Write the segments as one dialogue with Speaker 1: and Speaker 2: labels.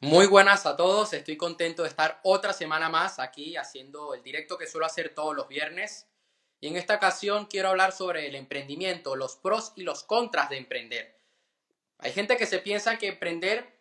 Speaker 1: Muy buenas a todos, estoy contento de estar otra semana más aquí haciendo el directo que suelo hacer todos los viernes. Y en esta ocasión quiero hablar sobre el emprendimiento, los pros y los contras de emprender. Hay gente que se piensa que emprender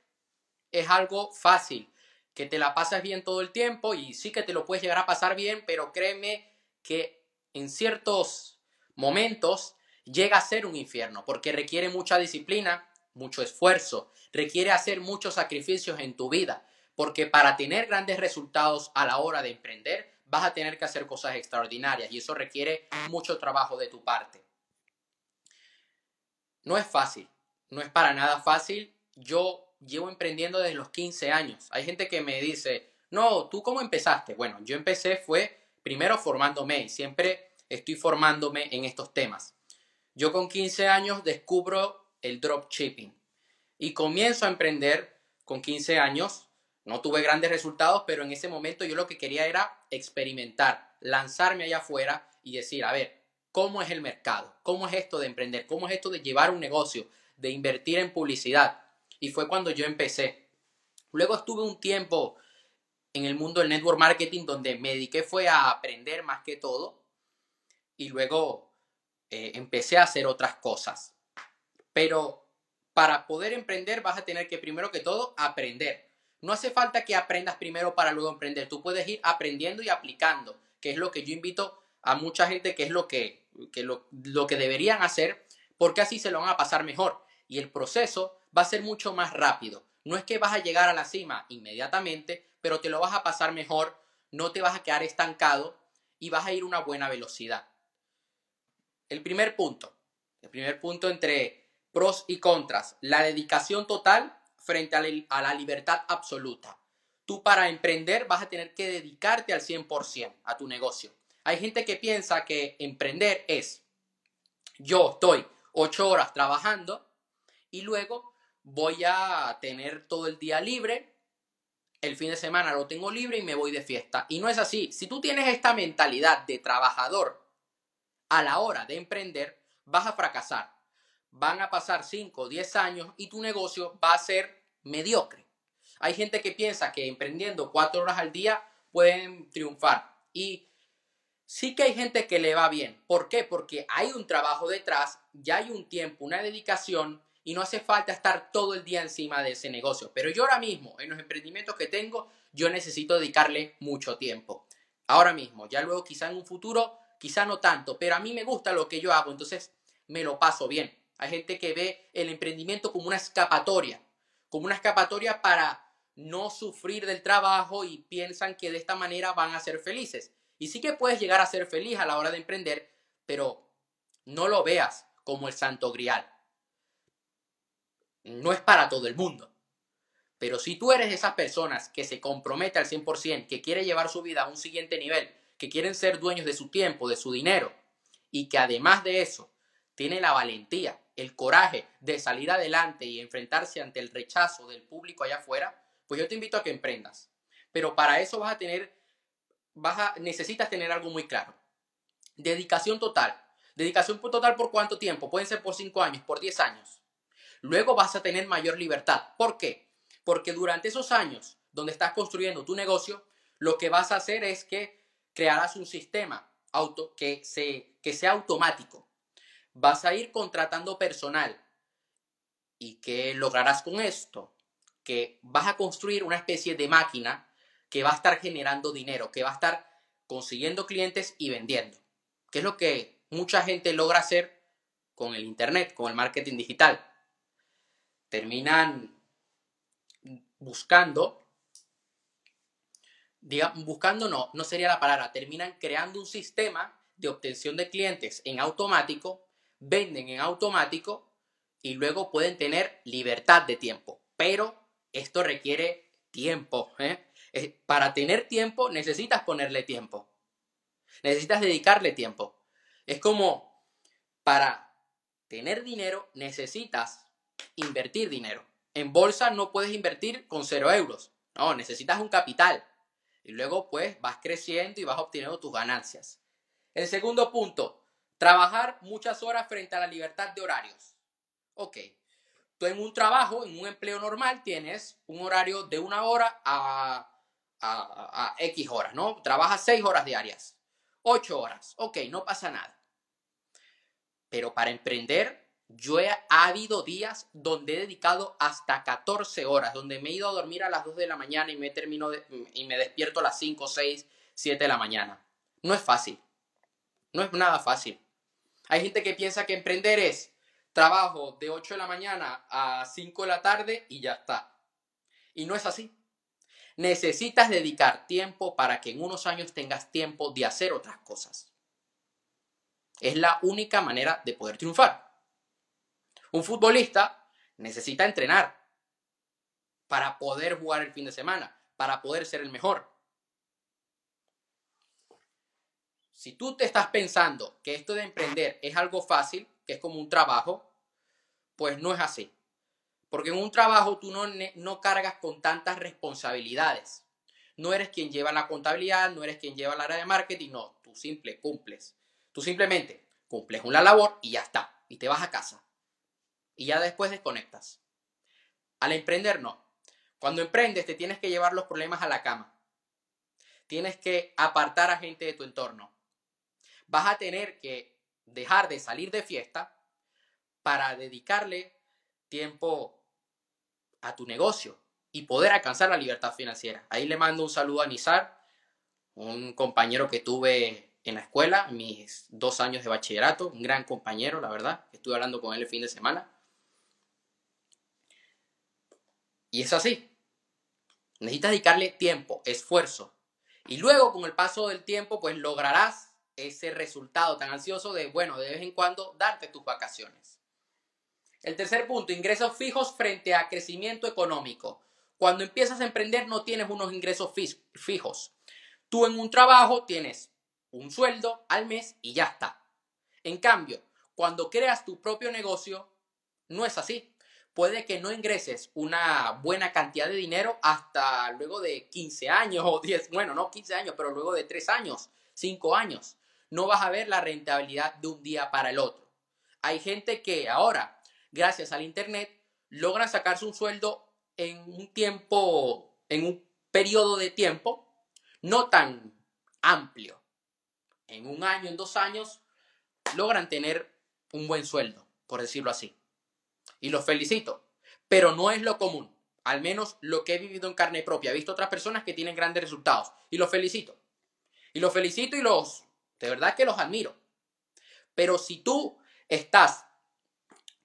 Speaker 1: es algo fácil, que te la pasas bien todo el tiempo y sí que te lo puedes llegar a pasar bien, pero créeme que en ciertos momentos llega a ser un infierno porque requiere mucha disciplina, mucho esfuerzo, requiere hacer muchos sacrificios en tu vida, porque para tener grandes resultados a la hora de emprender, vas a tener que hacer cosas extraordinarias y eso requiere mucho trabajo de tu parte. No es fácil, no es para nada fácil. Yo llevo emprendiendo desde los 15 años. Hay gente que me dice, no, ¿tú cómo empezaste? Bueno, yo empecé fue primero formándome y siempre estoy formándome en estos temas. Yo con 15 años descubro el dropshipping. Y comienzo a emprender con 15 años. No tuve grandes resultados, pero en ese momento yo lo que quería era experimentar, lanzarme allá afuera y decir, a ver, ¿cómo es el mercado? ¿Cómo es esto de emprender? ¿Cómo es esto de llevar un negocio? De invertir en publicidad. Y fue cuando yo empecé. Luego estuve un tiempo en el mundo del network marketing donde me dediqué fue a aprender más que todo. Y luego eh, empecé a hacer otras cosas. Pero para poder emprender vas a tener que primero que todo aprender. No hace falta que aprendas primero para luego emprender. Tú puedes ir aprendiendo y aplicando, que es lo que yo invito a mucha gente que es lo que, lo, lo que deberían hacer, porque así se lo van a pasar mejor. Y el proceso va a ser mucho más rápido. No es que vas a llegar a la cima inmediatamente, pero te lo vas a pasar mejor, no te vas a quedar estancado y vas a ir a una buena velocidad. El primer punto, el primer punto entre Pros y contras. La dedicación total frente a la libertad absoluta. Tú para emprender vas a tener que dedicarte al 100% a tu negocio. Hay gente que piensa que emprender es, yo estoy ocho horas trabajando y luego voy a tener todo el día libre, el fin de semana lo tengo libre y me voy de fiesta. Y no es así. Si tú tienes esta mentalidad de trabajador a la hora de emprender, vas a fracasar van a pasar 5 o 10 años y tu negocio va a ser mediocre. Hay gente que piensa que emprendiendo 4 horas al día pueden triunfar y sí que hay gente que le va bien. ¿Por qué? Porque hay un trabajo detrás, ya hay un tiempo, una dedicación y no hace falta estar todo el día encima de ese negocio. Pero yo ahora mismo, en los emprendimientos que tengo, yo necesito dedicarle mucho tiempo. Ahora mismo, ya luego quizá en un futuro, quizá no tanto, pero a mí me gusta lo que yo hago, entonces me lo paso bien. Hay gente que ve el emprendimiento como una escapatoria, como una escapatoria para no sufrir del trabajo y piensan que de esta manera van a ser felices. Y sí que puedes llegar a ser feliz a la hora de emprender, pero no lo veas como el santo grial. No es para todo el mundo. Pero si tú eres de esas personas que se compromete al 100%, que quiere llevar su vida a un siguiente nivel, que quieren ser dueños de su tiempo, de su dinero, y que además de eso tiene la valentía el coraje de salir adelante y enfrentarse ante el rechazo del público allá afuera, pues yo te invito a que emprendas. Pero para eso vas a tener, vas a, necesitas tener algo muy claro. Dedicación total. Dedicación total por cuánto tiempo? Pueden ser por 5 años, por 10 años. Luego vas a tener mayor libertad. ¿Por qué? Porque durante esos años donde estás construyendo tu negocio, lo que vas a hacer es que crearás un sistema auto, que, se, que sea automático vas a ir contratando personal. ¿Y qué lograrás con esto? Que vas a construir una especie de máquina que va a estar generando dinero, que va a estar consiguiendo clientes y vendiendo. ¿Qué es lo que mucha gente logra hacer con el Internet, con el marketing digital? Terminan buscando, diga, buscando no, no sería la palabra, terminan creando un sistema de obtención de clientes en automático venden en automático y luego pueden tener libertad de tiempo. Pero esto requiere tiempo. ¿eh? Para tener tiempo necesitas ponerle tiempo. Necesitas dedicarle tiempo. Es como para tener dinero necesitas invertir dinero. En bolsa no puedes invertir con cero euros. No, necesitas un capital. Y luego pues vas creciendo y vas obteniendo tus ganancias. El segundo punto, Trabajar muchas horas frente a la libertad de horarios. Ok. tú en un trabajo, en un empleo normal, tienes un horario de una hora a, a, X horas, ¿no? Trabajas seis horas diarias, ocho horas, ok, no pasa nada. Pero para emprender, yo he ha habido días donde he dedicado hasta 14 horas, donde me he ido a dormir a las 2 de la mañana y me termino y me despierto a las 5, 6, 7 de la mañana. No es fácil. No es nada fácil. Hay gente que piensa que emprender es trabajo de 8 de la mañana a 5 de la tarde y ya está. Y no es así. Necesitas dedicar tiempo para que en unos años tengas tiempo de hacer otras cosas. Es la única manera de poder triunfar. Un futbolista necesita entrenar para poder jugar el fin de semana, para poder ser el mejor. Si tú te estás pensando que esto de emprender es algo fácil, que es como un trabajo, pues no es así. Porque en un trabajo tú no, no cargas con tantas responsabilidades. No eres quien lleva la contabilidad, no eres quien lleva el área de marketing, no, tú simple cumples. Tú simplemente cumples una labor y ya está, y te vas a casa. Y ya después desconectas. Al emprender no. Cuando emprendes te tienes que llevar los problemas a la cama. Tienes que apartar a gente de tu entorno. Vas a tener que dejar de salir de fiesta para dedicarle tiempo a tu negocio y poder alcanzar la libertad financiera. Ahí le mando un saludo a Nizar, un compañero que tuve en la escuela, mis dos años de bachillerato, un gran compañero, la verdad. Estuve hablando con él el fin de semana. Y es así. Necesitas dedicarle tiempo, esfuerzo. Y luego, con el paso del tiempo, pues lograrás ese resultado tan ansioso de, bueno, de vez en cuando darte tus vacaciones. El tercer punto, ingresos fijos frente a crecimiento económico. Cuando empiezas a emprender no tienes unos ingresos fijos. Tú en un trabajo tienes un sueldo al mes y ya está. En cambio, cuando creas tu propio negocio, no es así. Puede que no ingreses una buena cantidad de dinero hasta luego de 15 años o 10, bueno, no 15 años, pero luego de 3 años, 5 años. No vas a ver la rentabilidad de un día para el otro. Hay gente que ahora gracias al Internet, logran sacarse un sueldo en un tiempo, en un periodo de tiempo no tan amplio. En un año, en dos años, logran tener un buen sueldo, por decirlo así. Y los felicito. Pero no es lo común. Al menos lo que he vivido en carne propia. He visto otras personas que tienen grandes resultados. Y los felicito. Y los felicito y los... De verdad que los admiro. Pero si tú estás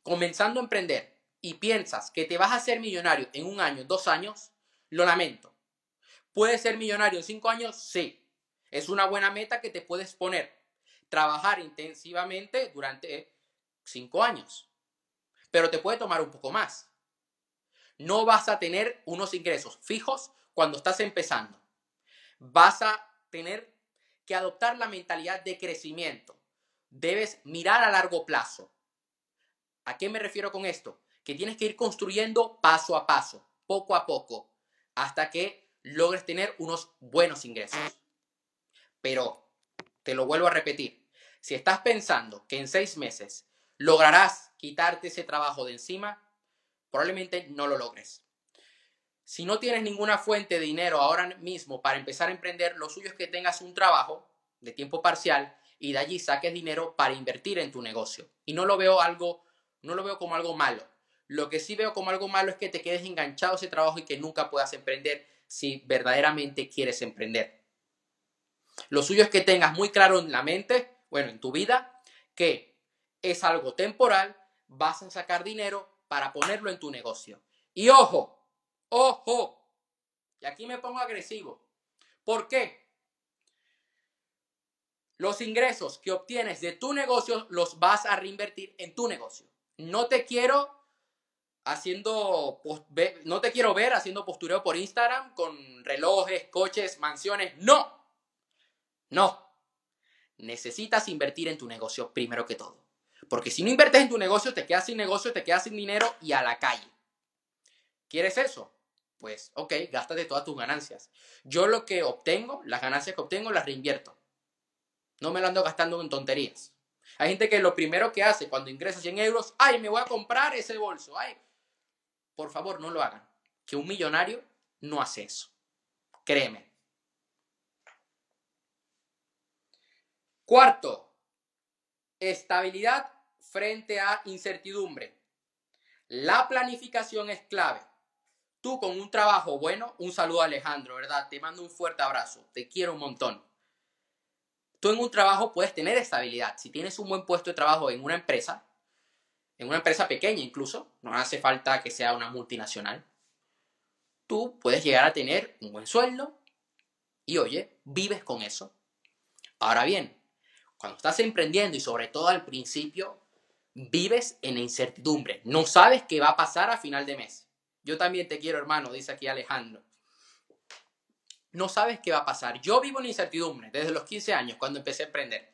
Speaker 1: comenzando a emprender y piensas que te vas a hacer millonario en un año, dos años, lo lamento. ¿Puedes ser millonario en cinco años? Sí. Es una buena meta que te puedes poner. Trabajar intensivamente durante cinco años. Pero te puede tomar un poco más. No vas a tener unos ingresos fijos cuando estás empezando. Vas a tener que adoptar la mentalidad de crecimiento. Debes mirar a largo plazo. ¿A qué me refiero con esto? Que tienes que ir construyendo paso a paso, poco a poco, hasta que logres tener unos buenos ingresos. Pero, te lo vuelvo a repetir, si estás pensando que en seis meses lograrás quitarte ese trabajo de encima, probablemente no lo logres. Si no tienes ninguna fuente de dinero ahora mismo para empezar a emprender, lo suyo es que tengas un trabajo de tiempo parcial y de allí saques dinero para invertir en tu negocio. Y no lo veo algo no lo veo como algo malo. Lo que sí veo como algo malo es que te quedes enganchado a ese trabajo y que nunca puedas emprender si verdaderamente quieres emprender. Lo suyo es que tengas muy claro en la mente, bueno, en tu vida, que es algo temporal, vas a sacar dinero para ponerlo en tu negocio. Y ojo, ojo, y aquí me pongo agresivo. ¿Por qué? Los ingresos que obtienes de tu negocio los vas a reinvertir en tu negocio no te quiero haciendo, no te quiero ver haciendo postureo por Instagram con relojes, coches, mansiones. No, no. Necesitas invertir en tu negocio primero que todo. Porque si no inviertes en tu negocio, te quedas sin negocio, te quedas sin dinero y a la calle. ¿Quieres eso? Pues, ok, gástate todas tus ganancias. Yo lo que obtengo, las ganancias que obtengo, las reinvierto. No me lo ando gastando en tonterías. Hay gente que lo primero que hace cuando ingresa 100 euros, ay, me voy a comprar ese bolso, ay, por favor, no lo hagan. Que un millonario no hace eso. Créeme. Cuarto, estabilidad frente a incertidumbre. La planificación es clave. Tú con un trabajo bueno, un saludo a Alejandro, ¿verdad? Te mando un fuerte abrazo, te quiero un montón. Tú en un trabajo puedes tener estabilidad. Si tienes un buen puesto de trabajo en una empresa, en una empresa pequeña incluso, no hace falta que sea una multinacional, tú puedes llegar a tener un buen sueldo y oye, vives con eso. Ahora bien, cuando estás emprendiendo y sobre todo al principio, vives en incertidumbre. No sabes qué va a pasar a final de mes. Yo también te quiero, hermano, dice aquí Alejandro. No sabes qué va a pasar. Yo vivo en incertidumbre desde los 15 años cuando empecé a emprender.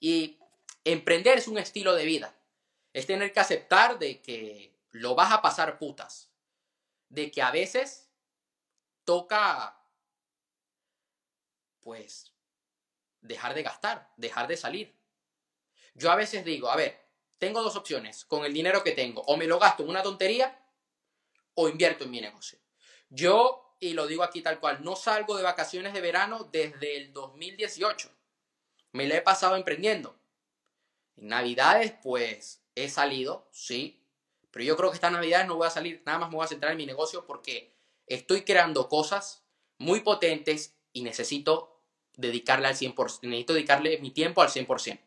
Speaker 1: Y emprender es un estilo de vida. Es tener que aceptar de que lo vas a pasar putas. De que a veces toca, pues, dejar de gastar, dejar de salir. Yo a veces digo, a ver, tengo dos opciones con el dinero que tengo. O me lo gasto en una tontería o invierto en mi negocio. Yo, y lo digo aquí tal cual, no salgo de vacaciones de verano desde el 2018. Me lo he pasado emprendiendo. En Navidades, pues he salido, sí. Pero yo creo que esta Navidades no voy a salir, nada más me voy a centrar en mi negocio porque estoy creando cosas muy potentes y necesito dedicarle al 100%, necesito dedicarle mi tiempo al 100%.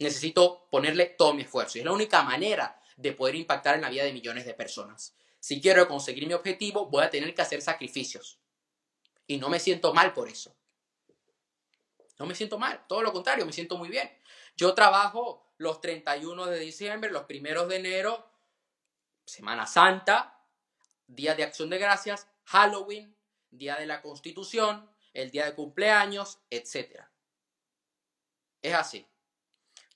Speaker 1: Necesito ponerle todo mi esfuerzo. Es la única manera de poder impactar en la vida de millones de personas. Si quiero conseguir mi objetivo, voy a tener que hacer sacrificios. Y no me siento mal por eso. No me siento mal, todo lo contrario, me siento muy bien. Yo trabajo los 31 de diciembre, los primeros de enero, Semana Santa, Día de Acción de Gracias, Halloween, Día de la Constitución, el día de cumpleaños, etc. Es así.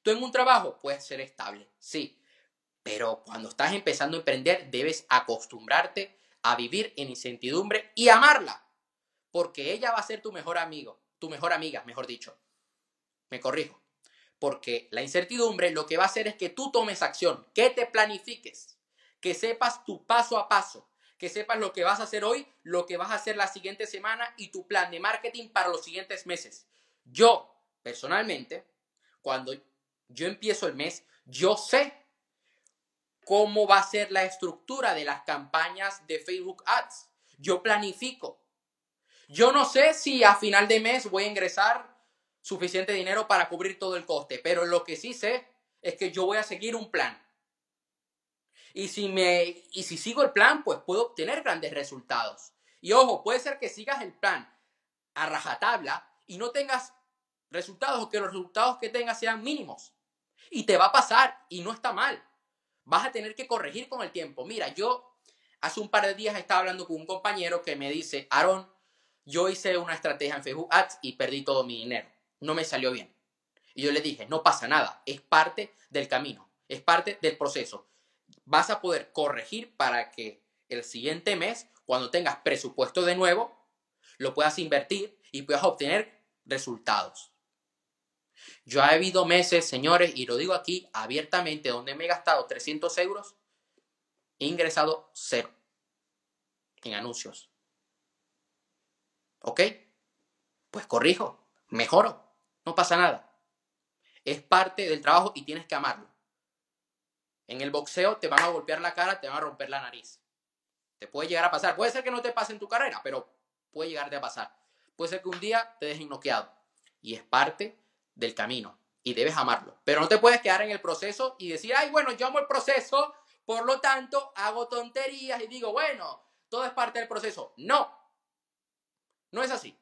Speaker 1: Tú en un trabajo puedes ser estable, sí, pero cuando estás empezando a emprender, debes acostumbrarte a vivir en incertidumbre y amarla, porque ella va a ser tu mejor amigo, tu mejor amiga, mejor dicho. Me corrijo. Porque la incertidumbre lo que va a hacer es que tú tomes acción, que te planifiques, que sepas tu paso a paso, que sepas lo que vas a hacer hoy, lo que vas a hacer la siguiente semana y tu plan de marketing para los siguientes meses. Yo, personalmente, cuando yo empiezo el mes, yo sé cómo va a ser la estructura de las campañas de Facebook Ads. Yo planifico. Yo no sé si a final de mes voy a ingresar suficiente dinero para cubrir todo el coste, pero lo que sí sé es que yo voy a seguir un plan. Y si, me, y si sigo el plan, pues puedo obtener grandes resultados. Y ojo, puede ser que sigas el plan a rajatabla y no tengas resultados o que los resultados que tengas sean mínimos. Y te va a pasar y no está mal vas a tener que corregir con el tiempo. Mira, yo hace un par de días estaba hablando con un compañero que me dice, Aaron, yo hice una estrategia en Facebook Ads y perdí todo mi dinero. No me salió bien. Y yo le dije, no pasa nada, es parte del camino, es parte del proceso. Vas a poder corregir para que el siguiente mes, cuando tengas presupuesto de nuevo, lo puedas invertir y puedas obtener resultados. Yo he habido meses, señores, y lo digo aquí abiertamente, donde me he gastado 300 euros, he ingresado cero en anuncios. ¿Ok? Pues corrijo, mejoro, no pasa nada. Es parte del trabajo y tienes que amarlo. En el boxeo te van a golpear la cara, te van a romper la nariz. Te puede llegar a pasar. Puede ser que no te pase en tu carrera, pero puede llegarte a pasar. Puede ser que un día te dejen noqueado. Y es parte del camino y debes amarlo. Pero no te puedes quedar en el proceso y decir, ay, bueno, yo amo el proceso, por lo tanto hago tonterías y digo, bueno, todo es parte del proceso. No, no es así.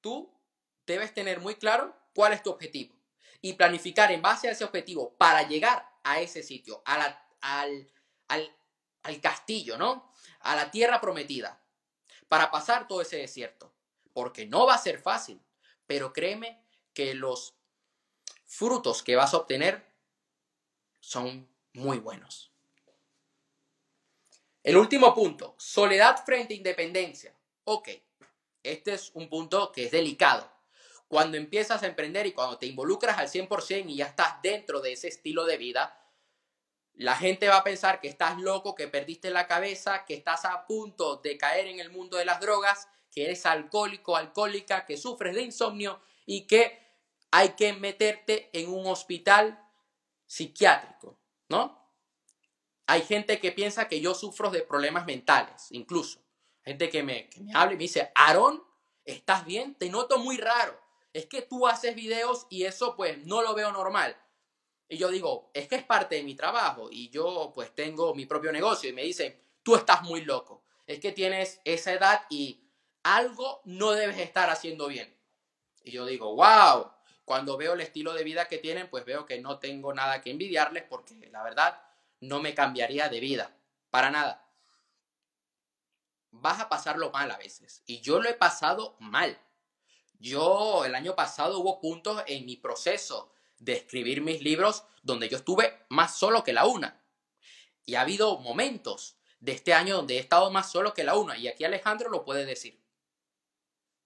Speaker 1: Tú debes tener muy claro cuál es tu objetivo y planificar en base a ese objetivo para llegar a ese sitio, al, al, al castillo, ¿no? A la tierra prometida, para pasar todo ese desierto porque no va a ser fácil, pero créeme que los frutos que vas a obtener son muy buenos. El último punto, soledad frente a independencia. Ok, este es un punto que es delicado. Cuando empiezas a emprender y cuando te involucras al 100% y ya estás dentro de ese estilo de vida, La gente va a pensar que estás loco, que perdiste la cabeza, que estás a punto de caer en el mundo de las drogas, que eres alcohólico, alcohólica, que sufres de insomnio y que hay que meterte en un hospital psiquiátrico, ¿no? Hay gente que piensa que yo sufro de problemas mentales, incluso. Gente que me, que me habla y me dice, Aarón, ¿estás bien? Te noto muy raro. Es que tú haces videos y eso pues no lo veo normal. Y yo digo, es que es parte de mi trabajo y yo pues tengo mi propio negocio y me dicen, tú estás muy loco. Es que tienes esa edad y algo no debes estar haciendo bien. Y yo digo, wow, cuando veo el estilo de vida que tienen, pues veo que no tengo nada que envidiarles porque la verdad no me cambiaría de vida, para nada. Vas a pasarlo mal a veces y yo lo he pasado mal. Yo el año pasado hubo puntos en mi proceso de escribir mis libros donde yo estuve más solo que la una. Y ha habido momentos de este año donde he estado más solo que la una. Y aquí Alejandro lo puede decir.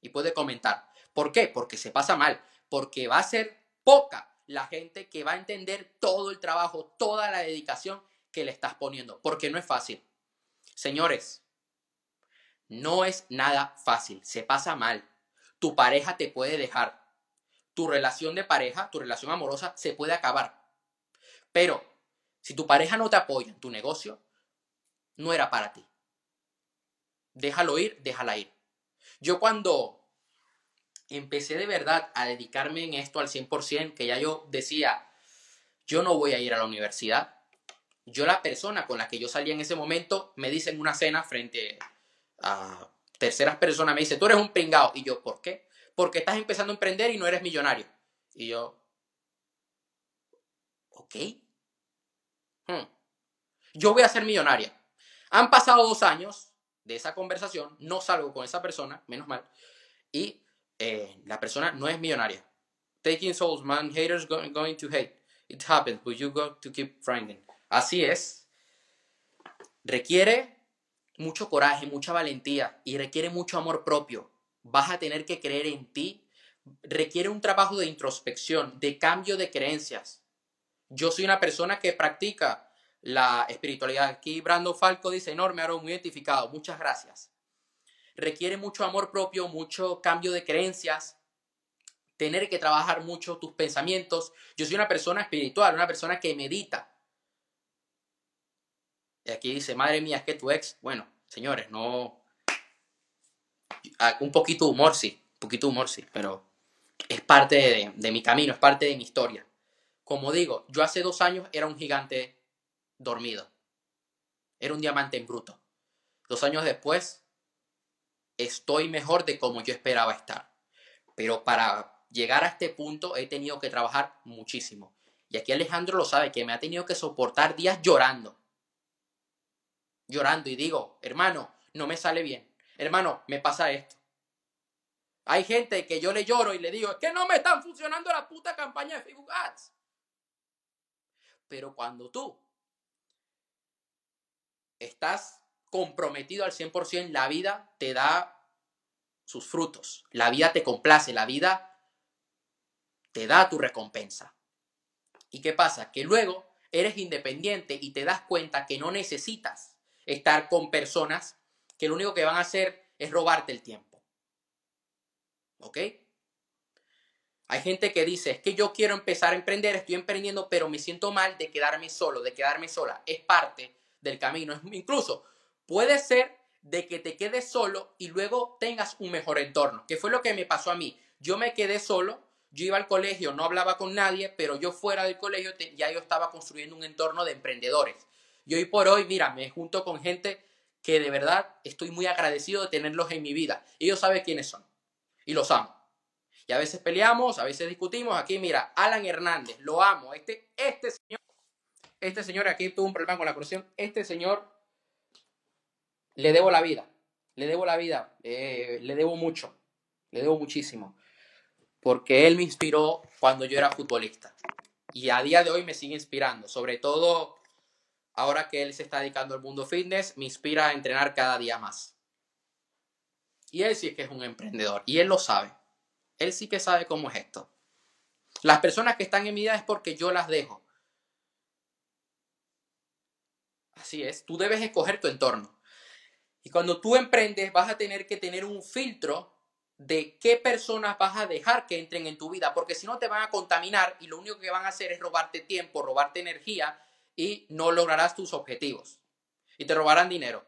Speaker 1: Y puede comentar. ¿Por qué? Porque se pasa mal. Porque va a ser poca la gente que va a entender todo el trabajo, toda la dedicación que le estás poniendo. Porque no es fácil. Señores, no es nada fácil. Se pasa mal. Tu pareja te puede dejar tu relación de pareja, tu relación amorosa, se puede acabar. Pero si tu pareja no te apoya en tu negocio, no era para ti. Déjalo ir, déjala ir. Yo cuando empecé de verdad a dedicarme en esto al 100%, que ya yo decía, yo no voy a ir a la universidad, yo la persona con la que yo salía en ese momento me dice en una cena frente a terceras personas, me dice, tú eres un pringao. Y yo, ¿por qué? porque estás empezando a emprender y no eres millonario. Y yo, ok. Hmm. Yo voy a ser millonaria. Han pasado dos años de esa conversación, no salgo con esa persona, menos mal, y eh, la persona no es millonaria. Taking souls, man, haters going, going to hate. It happens, but you got to keep finding. Así es. Requiere mucho coraje, mucha valentía y requiere mucho amor propio vas a tener que creer en ti. Requiere un trabajo de introspección, de cambio de creencias. Yo soy una persona que practica la espiritualidad. Aquí Brando Falco dice, enorme, ahora muy identificado. Muchas gracias. Requiere mucho amor propio, mucho cambio de creencias, tener que trabajar mucho tus pensamientos. Yo soy una persona espiritual, una persona que medita. Y aquí dice, madre mía, es que tu ex, bueno, señores, no, Ah, un poquito de humor, sí, un poquito humor, sí, pero es parte de, de mi camino, es parte de mi historia. Como digo, yo hace dos años era un gigante dormido. Era un diamante en bruto. Dos años después, estoy mejor de como yo esperaba estar. Pero para llegar a este punto he tenido que trabajar muchísimo. Y aquí Alejandro lo sabe, que me ha tenido que soportar días llorando. Llorando y digo, hermano, no me sale bien hermano, me pasa esto. Hay gente que yo le lloro y le digo, es que no me están funcionando la puta campaña de Facebook Ads. Pero cuando tú estás comprometido al 100%, la vida te da sus frutos. La vida te complace, la vida te da tu recompensa. ¿Y qué pasa? Que luego eres independiente y te das cuenta que no necesitas estar con personas que lo único que van a hacer es robarte el tiempo. ¿Ok? Hay gente que dice, es que yo quiero empezar a emprender, estoy emprendiendo, pero me siento mal de quedarme solo, de quedarme sola. Es parte del camino. Incluso puede ser de que te quedes solo y luego tengas un mejor entorno, que fue lo que me pasó a mí. Yo me quedé solo, yo iba al colegio, no hablaba con nadie, pero yo fuera del colegio ya yo estaba construyendo un entorno de emprendedores. Y hoy por hoy, mira, me junto con gente que de verdad estoy muy agradecido de tenerlos en mi vida. Ellos saben quiénes son y los amo. Y a veces peleamos, a veces discutimos. Aquí, mira, Alan Hernández, lo amo. Este, este señor, este señor aquí tuvo un problema con la corrupción. Este señor le debo la vida, le debo la vida, eh, le debo mucho, le debo muchísimo. Porque él me inspiró cuando yo era futbolista. Y a día de hoy me sigue inspirando, sobre todo ahora que él se está dedicando al mundo fitness, me inspira a entrenar cada día más. Y él sí que es un emprendedor y él lo sabe. Él sí que sabe cómo es esto. Las personas que están en mi vida es porque yo las dejo. Así es, tú debes escoger tu entorno. Y cuando tú emprendes vas a tener que tener un filtro de qué personas vas a dejar que entren en tu vida, porque si no te van a contaminar y lo único que van a hacer es robarte tiempo, robarte energía y no lograrás tus objetivos. Y te robarán dinero.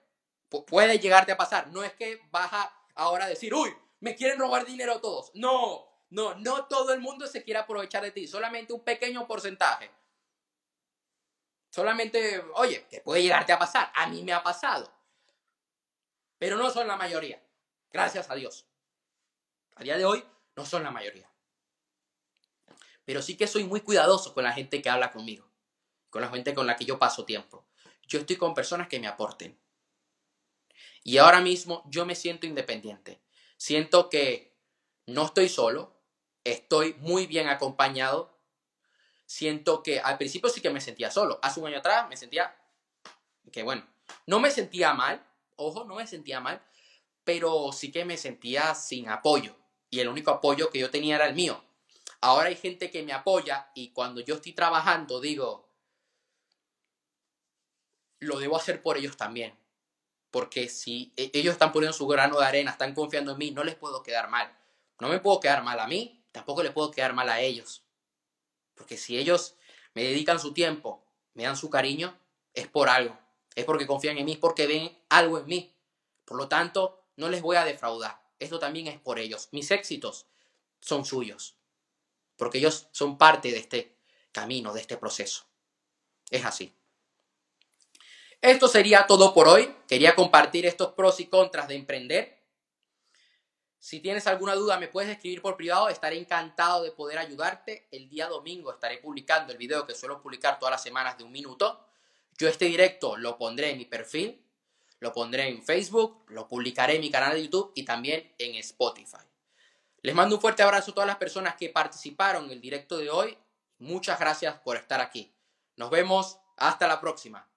Speaker 1: puede llegarte a pasar. No es que vas a ahora decir, uy, me quieren robar dinero todos. No, no, no todo el mundo se quiere aprovechar de ti, solamente un pequeño porcentaje. Solamente, oye, que puede llegarte a pasar. A mí me ha pasado. Pero no son la mayoría. Gracias a Dios. A día de hoy no son la mayoría. Pero sí que soy muy cuidadoso con la gente que habla conmigo. Con la gente con la que yo paso tiempo. Yo estoy con personas que me aporten. Y ahora mismo yo me siento independiente. Siento que no estoy solo, estoy muy bien acompañado. Siento que al principio sí que me sentía solo. Hace un año atrás me sentía que bueno, no me sentía mal, ojo, no me sentía mal, pero sí que me sentía sin apoyo. Y el único apoyo que yo tenía era el mío. Ahora hay gente que me apoya y cuando yo estoy trabajando digo, lo debo hacer por ellos también. Porque si e, ellos están poniendo su grano de arena, están confiando en mí, no les puedo quedar mal. No me puedo quedar mal a mí, tampoco les puedo quedar mal a ellos. Porque si ellos me dedican su tiempo, me dan su cariño, es por algo. Es porque confían en mí, es porque ven algo en mí. Por lo tanto, no les voy a defraudar. Esto también es por ellos. Mis éxitos son suyos. Porque ellos son parte de este camino, de este proceso. Es así. Esto sería todo por hoy. Quería compartir estos pros y contras de emprender. Si tienes alguna duda me puedes escribir por privado, estaré encantado de poder ayudarte. El día domingo estaré publicando el video que suelo publicar todas las semanas de un minuto. Yo este directo lo pondré en mi perfil, lo pondré en Facebook, lo publicaré en mi canal de YouTube y también en Spotify. Les mando un fuerte abrazo a todas las personas que participaron en el directo de hoy. Muchas gracias por estar aquí. Nos vemos. Hasta la próxima.